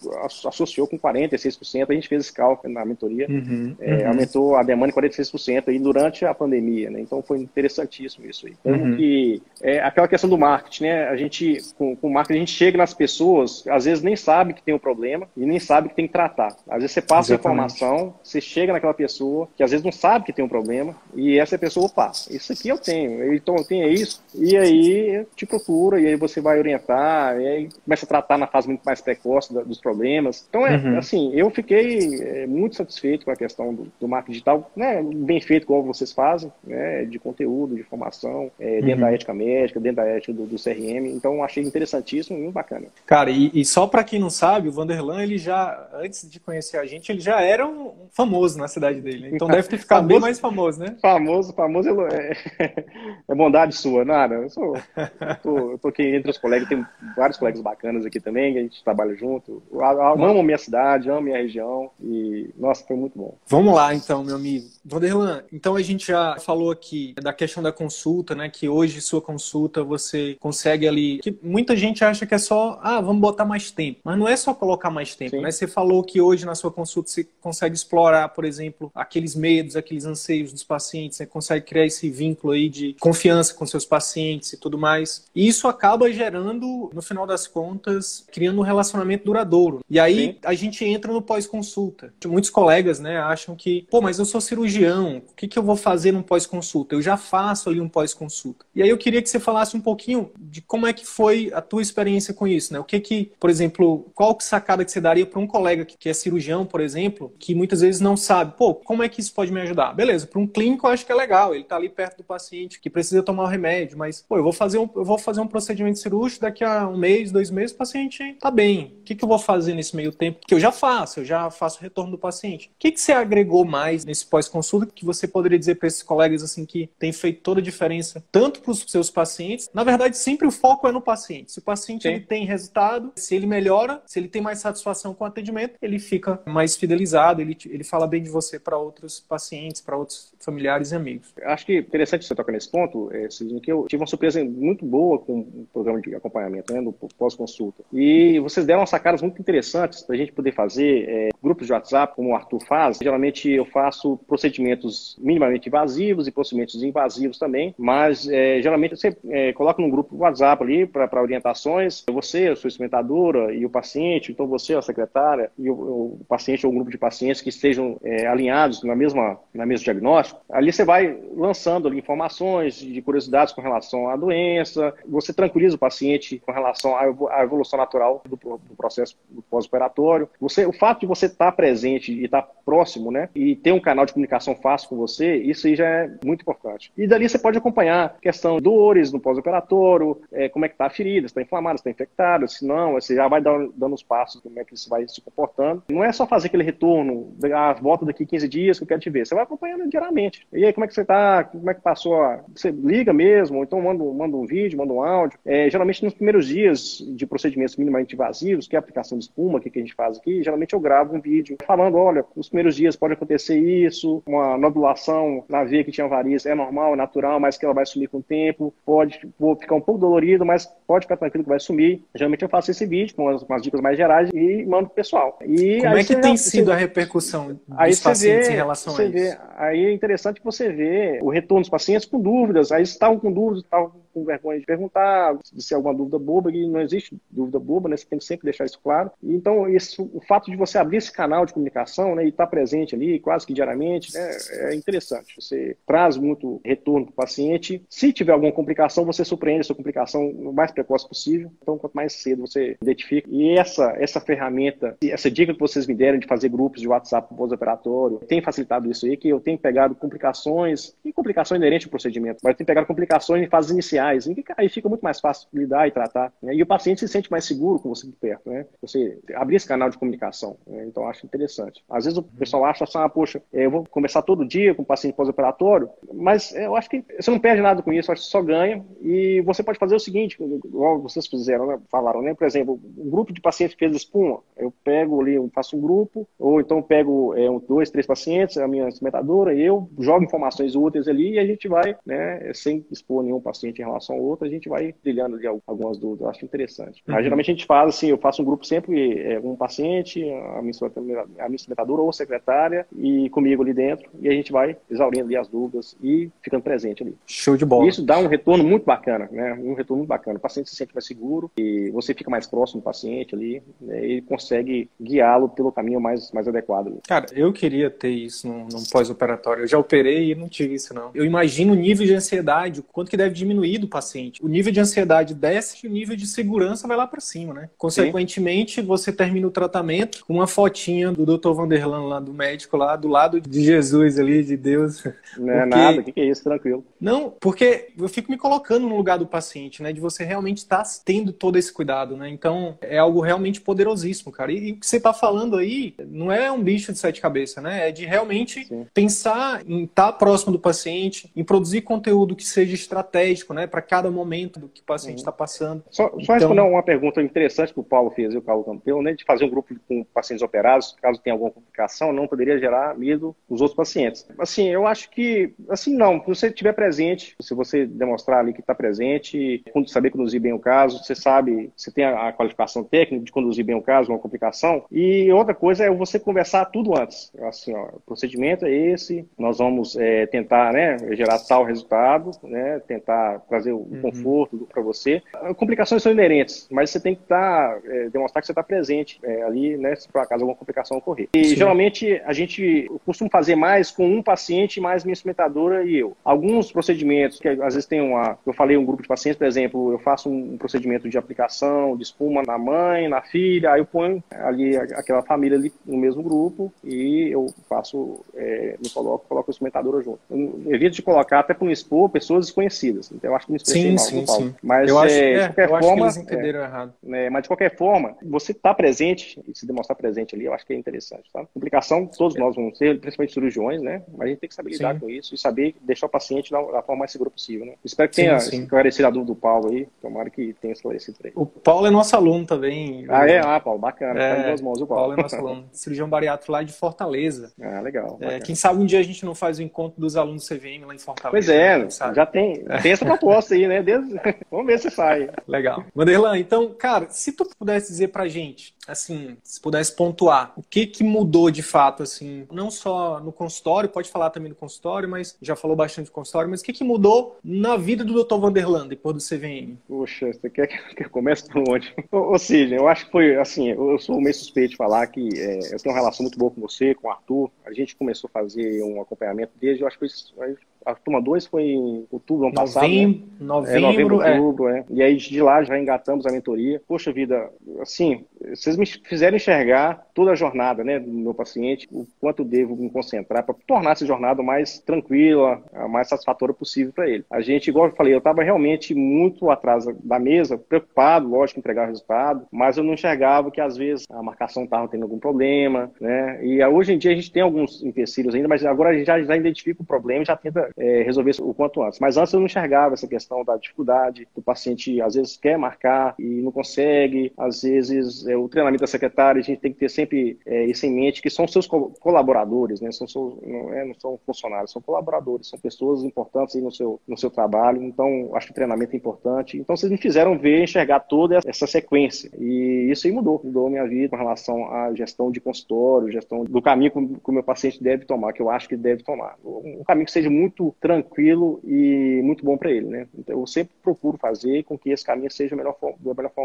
associou com 46%. A gente fez esse cálculo na mentoria, uhum, é, uhum. aumentou a demanda em 46% aí durante a pandemia, né? Então foi interessantíssimo isso aí. Então, uhum. que é aquela questão do marketing, né? A gente com, com o marketing a gente chega nas pessoas, às vezes nem sabe que tem um problema e nem sabe que tem que tratar. Às vezes você passa Exatamente. a informação, você chega naquela pessoa que às vezes não sabe que tem um problema, e essa pessoa, opa, isso aqui eu tenho, então eu tenho isso, e aí te procura, e aí você vai orientar, e aí começa a tratar na fase muito mais precoce dos problemas. Então, é uhum. assim, eu fiquei é, muito satisfeito com a questão do, do marketing digital, né, bem feito como vocês fazem, né, de conteúdo, de formação, é, dentro uhum. da ética médica, dentro da ética do, do CRM, então achei interessantíssimo e muito bacana. Cara, e, e só para quem não sabe, o Vanderlan, ele já, antes de conhecer a gente, ele já era um famoso na cidade dele. Né? Então deve ter ficado famoso, bem mais famoso, né? Famoso, famoso é, é bondade sua, nada. Eu sou, eu tô, eu tô aqui entre os colegas, tem vários colegas bacanas aqui também, que a gente trabalha junto. Eu amo minha cidade, amo minha região e, nossa, foi muito bom. Vamos lá, então, meu amigo. Vanderlan, então a gente já falou aqui da questão da consulta, né? Que hoje sua consulta você consegue ali. Que muita gente acha que é só, ah, vamos botar mais tempo. Mas não é só colocar mais tempo, Sim. né? Você falou que hoje na sua consulta você consegue explorar, por exemplo, aqueles medos, aqueles anseios dos pacientes, você consegue criar esse vínculo aí de confiança com seus pacientes e tudo mais. E isso acaba gerando, no final das contas, criando um relacionamento duradouro. E aí Sim. a gente entra no pós-consulta. Muitos colegas, né, acham que, pô, mas eu sou cirurgião, o que, que eu vou fazer no pós-consulta? Eu já faço ali um pós-consulta. E aí eu queria que você falasse um pouquinho de como é que foi a tua experiência com isso, né? O que que, por exemplo, qual que sacada que você daria para um colega que é cirurgião, por exemplo, que muitas vezes não sabe, pô, como é que isso pode me ajudar? Beleza, para um clínico eu acho que é legal, ele está ali perto do paciente que precisa tomar o remédio, mas, pô, eu vou fazer um, eu vou fazer um procedimento cirúrgico daqui a um mês, dois meses, o paciente está bem. O que, que eu vou fazer nesse meio tempo? Que eu já faço, eu já faço o retorno do paciente. O que, que você agregou mais nesse pós-consulta que você poderia dizer para esses colegas assim que tem feito toda a diferença, tanto para os seus pacientes? Na verdade, sempre o foco é no paciente. Se o paciente ele tem resultado, se ele melhora, se ele tem mais satisfação com o atendimento, ele fica mais fidelizado, ele, ele fala bem de você para outros pacientes, para outros familiares e amigos. Acho que interessante você tocar nesse ponto, é, que eu tive uma surpresa muito boa com o programa de acompanhamento, né, no pós-consulta. E vocês deram sacadas muito interessantes para a gente poder fazer é, grupos de WhatsApp, como o Arthur faz. Geralmente eu faço procedimentos minimamente invasivos e procedimentos invasivos também, mas é, geralmente você é, coloca num grupo WhatsApp ali para orientações. Você, a sua experimentadora e o paciente, então você, a secretária, e o, o paciente ou um grupo de pacientes que estejam é, alinhados na mesma, na mesmo diagnóstico. Ali você vai lançando ali, informações de curiosidades com relação à doença, você tranquiliza o paciente com relação à evolução natural do, do processo pós-operatório. Você, o fato de você estar presente e estar próximo, né, e ter um canal de comunicação fácil com você, isso aí já é muito importante. E dali você pode acompanhar questão de dores no pós-operatório, é, como é que está a ferida, se está inflamada, se está infectada, se não, você já vai dando, dando os passos, como é que isso vai se comportando. Não é só fazer aquele retorno, ah, volta daqui 15 dias que eu quero te ver. Você vai acompanhando diariamente. E aí, como é que você está? Como é que passou? Você liga mesmo, ou então manda, manda um vídeo, manda um áudio. É, geralmente, nos primeiros dias de procedimentos minimamente invasivos, que é a aplicação de espuma, que, que a gente faz aqui, geralmente eu gravo um vídeo falando, olha, nos primeiros dias pode acontecer isso, uma nodulação na veia que tinha varizes é normal, é natural, mas que ela vai sumir com o tempo, pode vou ficar um pouco dolorido, mas pode ficar tranquilo que vai sumir. Geralmente eu faço esse vídeo com as, com as dicas mais gerais e mando pro pessoal. E Como é que tem sido você, a repercussão dos aí pacientes vê, em relação a isso? Vê, aí é interessante que você vê o retorno dos pacientes com dúvidas, aí estavam com dúvidas, estavam com vergonha de perguntar, de ser alguma dúvida boba, e não existe dúvida boba, né? Você tem que sempre deixar isso claro. Então, o fato de você abrir esse canal de comunicação, né, e estar tá presente ali, quase que diariamente, né, é interessante. Você traz muito retorno para o paciente. Se tiver alguma complicação, você surpreende essa complicação o mais precoce possível. Então, quanto mais cedo você identifica. E essa, essa ferramenta, essa dica que vocês me deram de fazer grupos de WhatsApp pós-operatório, tem facilitado isso aí, que eu tenho pegado complicações, e complicações inerentes ao procedimento, mas eu tenho pegado complicações em fases iniciais sociais, em que aí fica muito mais fácil lidar e tratar. Né? E o paciente se sente mais seguro com você de perto, né? Você abrir esse canal de comunicação. Né? Então, acho interessante. Às vezes o pessoal acha assim, ah, poxa, eu vou conversar todo dia com o paciente pós-operatório, mas eu acho que você não perde nada com isso, acho que só ganha. E você pode fazer o seguinte, igual vocês fizeram, né? falaram, né? Por exemplo, um grupo de pacientes fez espuma, eu pego ali, eu faço um grupo, ou então pego é, um, dois, três pacientes, a minha instrumentadora, eu jogo informações úteis ali e a gente vai, né, sem expor nenhum paciente em relação ao outro, a gente vai trilhando ali algumas dúvidas. Eu acho interessante. Uhum. Mas geralmente a gente faz assim, eu faço um grupo sempre, é, um paciente, a minha, a minha instrumentadora ou secretária e comigo ali dentro, e a gente vai exaurindo ali as dúvidas e ficando presente ali. Show de bola. E isso dá um retorno muito bacana, né? Um retorno muito bacana. O paciente se sente mais seguro e você fica mais próximo do paciente ali né? e consegue guiá-lo pelo caminho mais, mais adequado. Ali. Cara, eu queria ter isso num, num pós-operatório. Eu já operei e não tive isso, não. Eu imagino o nível de ansiedade, o quanto que deve diminuir do paciente. O nível de ansiedade desce e o nível de segurança vai lá para cima, né? Consequentemente, Sim. você termina o tratamento com uma fotinha do Dr. Vanderlan lá, do médico lá, do lado de Jesus ali, de Deus. Não é nada, o que, que é isso? Tranquilo. Não, porque eu fico me colocando no lugar do paciente, né? De você realmente estar tá tendo todo esse cuidado, né? Então, é algo realmente poderosíssimo, cara. E, e o que você está falando aí não é um bicho de sete cabeças, né? É de realmente Sim. pensar em estar tá próximo do paciente, em produzir conteúdo que seja estratégico, né? Para cada momento do que o paciente está passando. Só, só então... responder uma pergunta interessante que o Paulo fez, e o Paulo Campeão, né, de fazer um grupo com pacientes operados, caso tenha alguma complicação, não poderia gerar medo nos outros pacientes. Assim, eu acho que, assim, não, se você estiver presente, se você demonstrar ali que está presente, saber conduzir bem o caso, você sabe, você tem a, qualificação técnica de conduzir bem o caso, uma complicação, e outra coisa é você conversar tudo antes. Assim, ó, o procedimento é esse, nós vamos é, tentar, né, gerar tal resultado, né, tentar trazer o uhum. conforto para você. Complicações são inerentes, mas você tem que estar, tá, é, demonstrar que você está presente é, ali, né, se por acaso alguma complicação ocorrer. E Sim. geralmente a gente costuma fazer mais com um paciente, mais minha instrumentadora e eu. Alguns procedimentos, que às vezes tem uma, eu falei um grupo de pacientes, por exemplo, eu faço um procedimento de aplicação de espuma na mãe, na filha, aí eu ponho ali aquela família ali no mesmo grupo e eu faço, é, me coloco, coloco a instrumentadora junto. Eu evito de colocar até para não expor pessoas desconhecidas. Então eu acho me sim, sim, sim. Mas eu acho, é, de qualquer forma, eles entenderam é, errado. É, mas de qualquer forma, você estar tá presente e se demonstrar presente ali, eu acho que é interessante, tá? Complicação, todos nós vamos ter, principalmente cirurgiões, né? Mas a gente tem que saber lidar com isso e saber deixar o paciente da, da, forma mais segura possível, né? Espero que tenha esclarecido a dúvida do Paulo aí. Tomara que tenha esclarecido aí. O Paulo é nosso aluno também. Ah, é? Ah, Paulo, bacana. É, tá em duas mãos, o Paulo. Paulo é nosso aluno. Cirurgião bariátrico lá de Fortaleza. Ah, legal. É, quem sabe um dia a gente não faz o encontro dos alunos do CVM lá em Fortaleza. Pois é, já tem, tem essa proposta aí, né? Desde, Vamos ver se sai. Legal. Vanderlan, então, cara, se tu pudesse dizer pra gente, assim, se pudesse pontuar, o que que mudou de fato, assim, não só no consultório, pode falar também no consultório, mas já falou bastante do consultório, mas o que que mudou na vida do Dr. Vanderlan depois do CVM? Poxa, você quer que eu comece por onde? Ou seja, eu acho que foi, assim, eu sou meio suspeito de falar que é, eu tenho uma relação muito boa com você, com o Arthur, a gente começou a fazer um acompanhamento desde, eu acho que foi a turma 2 foi em outubro ano passado. Né? Novembro, é, novembro, é. outubro, é. E aí de lá já engatamos a mentoria. Poxa vida, assim, vocês me fizeram enxergar toda a jornada, né, do meu paciente, o quanto devo me concentrar para tornar essa jornada mais tranquila, mais satisfatória possível para ele. A gente, igual eu falei, eu estava realmente muito atrás da mesa, preocupado, lógico, em entregar o resultado, mas eu não enxergava que às vezes a marcação estava tendo algum problema, né? E hoje em dia a gente tem alguns empecilhos ainda, mas agora a gente já, já identifica o problema e já tenta é, resolver o quanto antes. Mas antes eu não enxergava essa questão da dificuldade, do paciente às vezes quer marcar e não consegue, às vezes é, o treinamento da secretária, a gente tem que ter sempre sempre é, isso em mente, que são seus colaboradores, né? São seus, não, é, não são funcionários, são colaboradores, são pessoas importantes no seu, no seu trabalho. Então, acho que o treinamento é importante. Então, vocês me fizeram ver, enxergar toda essa sequência. E isso aí mudou, mudou minha vida com relação à gestão de consultório, gestão do caminho que o meu paciente deve tomar, que eu acho que deve tomar. Um caminho que seja muito tranquilo e muito bom para ele, né? Então, eu sempre procuro fazer com que esse caminho seja da melhor forma,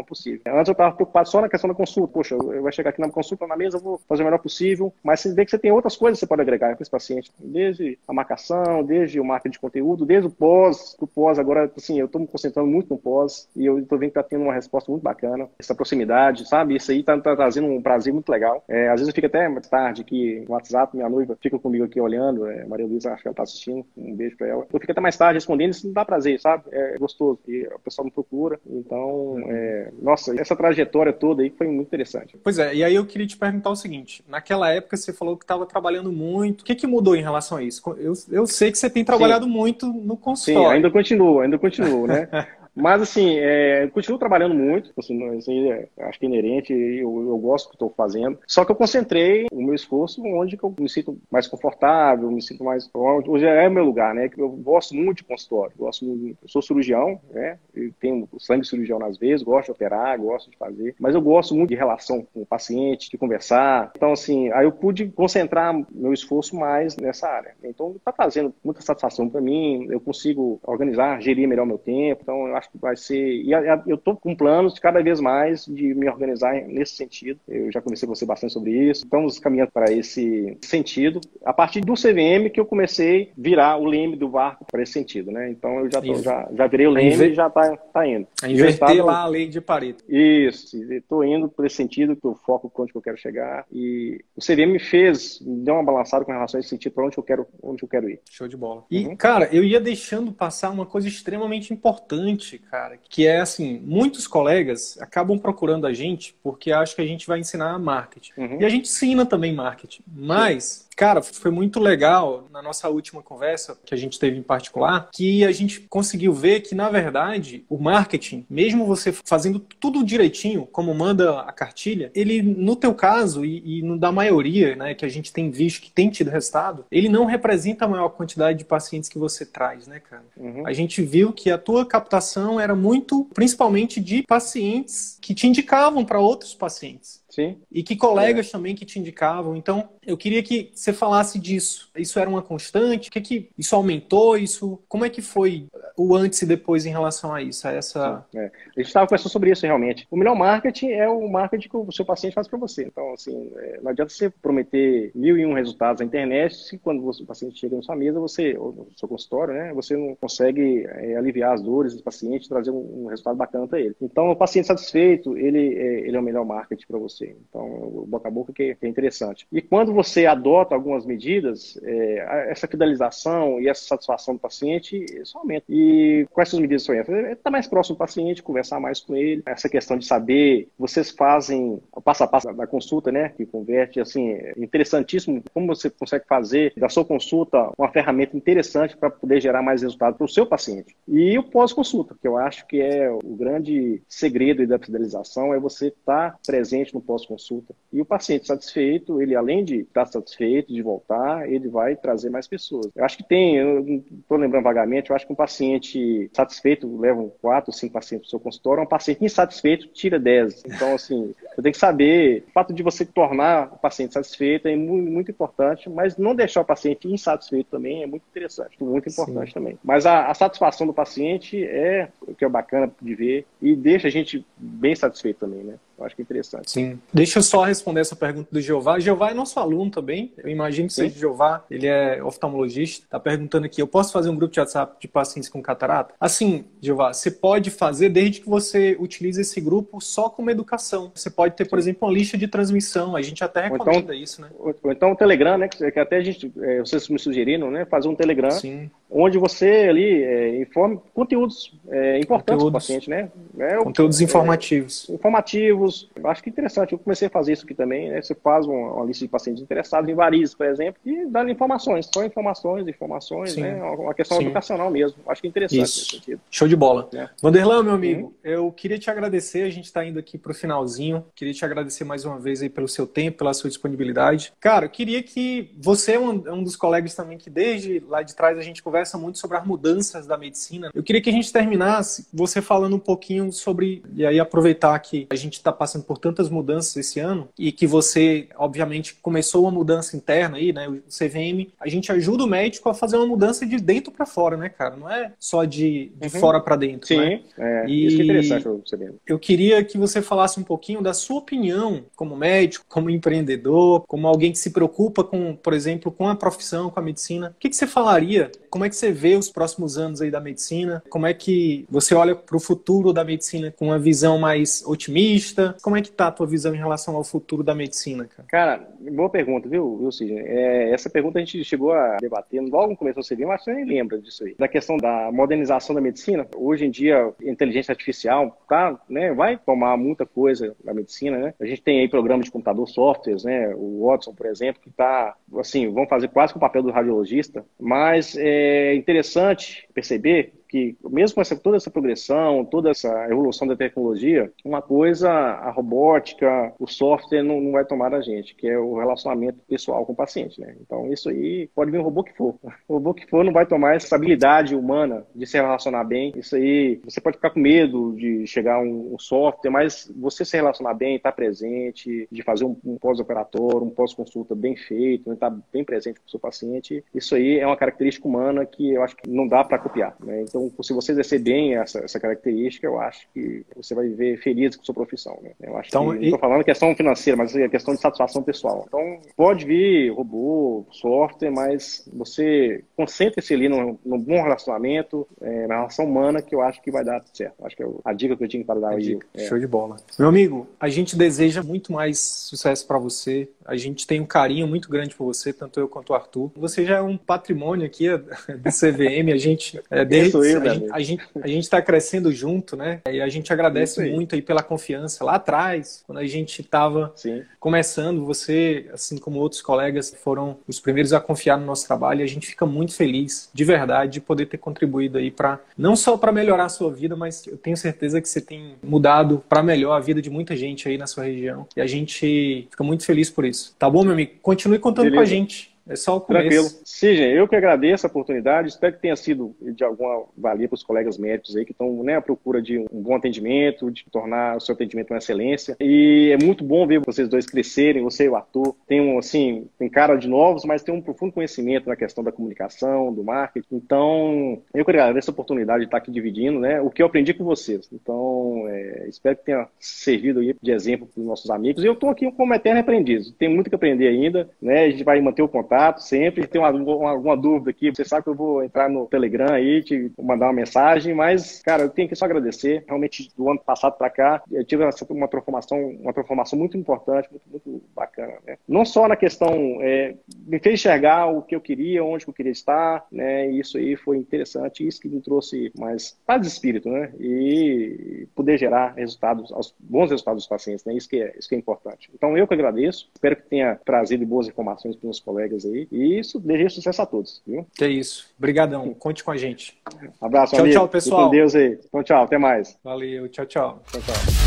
possível. Antes eu estava preocupado só na questão da consulta. Poxa, eu vou chegar aqui na consulta na mesa, eu vou fazer o melhor possível, mas você vê que você tem outras coisas que você pode agregar para esse paciente, desde a marcação, desde o marketing de conteúdo, desde o pós, o pós agora, assim, eu estou me concentrando muito no pós e eu estou vendo que está tendo uma resposta muito bacana, essa proximidade, sabe? Isso aí está tá trazendo um prazer muito legal. É, às vezes eu fico até mais tarde aqui no WhatsApp, minha noiva fica comigo aqui olhando, é, Maria Luísa, acho que ela está assistindo, um beijo para ela. Eu fico até mais tarde respondendo, isso dá prazer, sabe? É gostoso. E o pessoal me procura. Então, é, nossa, essa trajetória toda aí foi muito interessante. Pois é, e aí eu queria te perguntar o seguinte: naquela época você falou que estava trabalhando muito. O que, que mudou em relação a isso? Eu, eu sei que você tem trabalhado Sim. muito no consultório. Sim, ainda continuo, ainda continuo, né? Mas, assim, é, continuo trabalhando muito, assim, isso aí é, acho que é inerente, eu, eu gosto do que estou fazendo. Só que eu concentrei o meu esforço onde eu me sinto mais confortável, me sinto mais. Hoje é meu lugar, né? Eu gosto muito de consultório, gosto muito, eu sou cirurgião, né? Tenho sangue cirurgião nas vezes, gosto de operar, gosto de fazer, mas eu gosto muito de relação com o paciente, de conversar. Então, assim, aí eu pude concentrar meu esforço mais nessa área. Então, está trazendo muita satisfação para mim, eu consigo organizar, gerir melhor meu tempo, então eu acho acho que vai ser. E eu estou com planos cada vez mais de me organizar nesse sentido. Eu já conversei com você bastante sobre isso. Estamos caminhando para esse sentido. A partir do CVM que eu comecei a virar o leme do barco para esse sentido, né? Então eu já, tô, já, já virei o leme inver... e já está tá indo. A inverter lá a lei de Pareto. Isso. Estou indo para esse sentido, que eu foco onde eu quero chegar. E o CVM me fez, me deu uma balançada com relação a esse sentido, para onde eu quero, onde eu quero ir. Show de bola. E, uhum. cara, eu ia deixando passar uma coisa extremamente importante cara, que é assim, muitos colegas acabam procurando a gente porque acham que a gente vai ensinar marketing. Uhum. E a gente ensina também marketing, mas. Cara, foi muito legal na nossa última conversa que a gente teve em particular, que a gente conseguiu ver que, na verdade, o marketing, mesmo você fazendo tudo direitinho, como manda a cartilha, ele, no teu caso, e, e no da maioria, né, que a gente tem visto que tem tido resultado, ele não representa a maior quantidade de pacientes que você traz, né, cara? Uhum. A gente viu que a tua captação era muito, principalmente de pacientes que te indicavam para outros pacientes. Sim. E que colegas é. também que te indicavam. Então, eu queria que você falasse disso. Isso era uma constante? O que que isso aumentou? Isso, como é que foi o antes e depois em relação a isso? A essa... É. A gente estava conversando sobre isso realmente. O melhor marketing é o marketing que o seu paciente faz para você. Então, assim, é, não adianta você prometer mil e um resultados na internet se quando você, o paciente chega na sua mesa, você, ou no seu consultório, né, você não consegue é, aliviar as dores do paciente, trazer um, um resultado bacana para ele. Então, o paciente satisfeito, ele, é, ele é o melhor marketing para você. Então, o boca a boca que é interessante. E quando você adota algumas medidas, é, essa fidelização e essa satisfação do paciente isso aumenta. E com essas medidas essas? É estar mais próximo do paciente, conversar mais com ele. Essa questão de saber, vocês fazem o passo a passo da consulta, né? Que converte, assim, é interessantíssimo como você consegue fazer da sua consulta uma ferramenta interessante para poder gerar mais resultado para o seu paciente. E o pós-consulta, que eu acho que é o grande segredo da fidelização, é você estar presente no pós-consulta. E o paciente satisfeito, ele além de estar satisfeito, de voltar, ele vai trazer mais pessoas. Eu acho que tem, eu estou lembrando vagamente, eu acho que um paciente satisfeito leva quatro, cinco pacientes para o seu consultório, um paciente insatisfeito tira dez. Então, assim, você tem que saber, o fato de você tornar o paciente satisfeito é muito, muito importante, mas não deixar o paciente insatisfeito também é muito interessante, muito importante Sim. também. Mas a, a satisfação do paciente é o que é bacana de ver e deixa a gente bem satisfeito também, né? Eu acho que é interessante. Sim. Deixa eu só responder essa pergunta do Jeová. Jeová é nosso aluno também. Eu imagino que Sim. seja Jeová. Ele é oftalmologista. Está perguntando aqui: eu posso fazer um grupo de WhatsApp de pacientes com catarata? Assim, Jeová, você pode fazer desde que você utilize esse grupo só como educação. Você pode ter, por exemplo, uma lista de transmissão. A gente até recomenda então, isso, né? Ou, então o Telegram, né? Que até a gente, é, vocês me sugeriram, né? Fazer um Telegram. Sim onde você ali é, informe conteúdos é, importantes para o paciente, né? É, conteúdos informativos. É, informativos. Eu acho que é interessante. Eu comecei a fazer isso aqui também, né? Você faz uma, uma lista de pacientes interessados em varizes, por exemplo, e dá informações. Só informações, informações, Sim. né? Uma questão Sim. educacional mesmo. Acho que é interessante isso. Show de bola. É. Vanderlan, meu amigo, uhum. eu queria te agradecer. A gente está indo aqui para o finalzinho. Queria te agradecer mais uma vez aí pelo seu tempo, pela sua disponibilidade. Cara, eu queria que você é um, um dos colegas também que desde lá de trás a gente conversa muito sobre as mudanças da medicina. Eu queria que a gente terminasse você falando um pouquinho sobre, e aí aproveitar que a gente está passando por tantas mudanças esse ano e que você, obviamente, começou uma mudança interna aí, né? O CVM, a gente ajuda o médico a fazer uma mudança de dentro para fora, né, cara? Não é só de, de uhum. fora para dentro. Sim, né? é, e isso é interessante eu saber. Eu queria que você falasse um pouquinho da sua opinião como médico, como empreendedor, como alguém que se preocupa com, por exemplo, com a profissão, com a medicina. O que, que você falaria? Como é que você vê os próximos anos aí da medicina? Como é que você olha para o futuro da medicina com uma visão mais otimista? Como é que tá a tua visão em relação ao futuro da medicina, cara? Cara, boa pergunta, viu, viu Sidney? É, essa pergunta a gente chegou a debater logo no começo do CV, mas você nem lembra disso aí. Da questão da modernização da medicina. Hoje em dia, inteligência artificial tá, né, vai tomar muita coisa na medicina, né? A gente tem aí programas de computador, softwares, né? O Watson, por exemplo, que está, assim, vão fazer quase que o papel do radiologista, mas é interessante perceber que mesmo com essa, toda essa progressão, toda essa evolução da tecnologia, uma coisa, a robótica, o software não, não vai tomar a gente, que é o relacionamento pessoal com o paciente, né? Então isso aí pode vir um robô que for. O robô que for não vai tomar essa habilidade humana de se relacionar bem. Isso aí, você pode ficar com medo de chegar um, um software, mas você se relacionar bem, estar tá presente, de fazer um, pós-operatório, um pós-consulta bem feito, estar tá bem presente com o seu paciente, isso aí é uma característica humana que eu acho que não dá para copiar, né? Então então, se você exercer bem essa, essa característica, eu acho que você vai viver feliz com a sua profissão. Né? Eu acho então, que, não estou falando questão financeira, mas é questão de satisfação pessoal. Então, pode vir robô, software, mas você concentre-se ali num, num, bom relacionamento, é, na relação humana, que eu acho que vai dar certo. Acho que é a dica que eu tinha para dar aí. É. Show de bola. Meu amigo, a gente deseja muito mais sucesso para você. A gente tem um carinho muito grande por você, tanto eu quanto o Arthur. Você já é um patrimônio aqui do CVM. A gente, é, desde, a, gente, a, gente, a gente está crescendo junto, né? E a gente agradece aí. muito aí pela confiança. Lá atrás, quando a gente estava começando, você, assim como outros colegas, foram os primeiros a confiar no nosso trabalho. E a gente fica muito feliz, de verdade, de poder ter contribuído aí para não só para melhorar a sua vida, mas eu tenho certeza que você tem mudado para melhor a vida de muita gente aí na sua região. E a gente fica muito feliz por isso isso. Tá bom, meu amigo? Continue contando Beleza. com a gente. É só o começo. Tranquilo. Sim, eu que agradeço a oportunidade. Espero que tenha sido de alguma valia para os colegas médicos aí que estão né, à procura de um bom atendimento, de tornar o seu atendimento uma excelência. E é muito bom ver vocês dois crescerem, você e o ator. Tem um, assim, tem cara de novos, mas tem um profundo conhecimento na questão da comunicação, do marketing. Então, eu que agradeço a oportunidade de estar aqui dividindo, né, o que eu aprendi com vocês. Então, é, espero que tenha servido aí de exemplo para os nossos amigos. E eu estou aqui como eterno aprendiz. Tem muito que aprender ainda, né? A gente vai manter o contato contato sempre. Tem uma, uma, alguma dúvida aqui, você sabe que eu vou entrar no Telegram aí, te mandar uma mensagem, mas, cara, eu tenho que só agradecer. Realmente, do ano passado para cá, eu tive uma transformação, uma transformação muito importante, muito, muito bacana, né? Não só na questão, é, me fez enxergar o que eu queria, onde eu queria estar, né? E isso aí foi interessante, isso que me trouxe mais paz de espírito, né? E poder gerar resultados, bons resultados dos pacientes, né? Isso que é, isso que é importante. Então, eu que agradeço, espero que tenha trazido boas informações para os colegas aí. E isso deseja sucesso a todos, viu? Que é isso. Obrigadão. Conte com a gente. Abraço, tchau, amigo. Tchau, pessoal. com Deus aí. Então, tchau. Até mais. Valeu. Tchau, tchau. Tchau, tchau.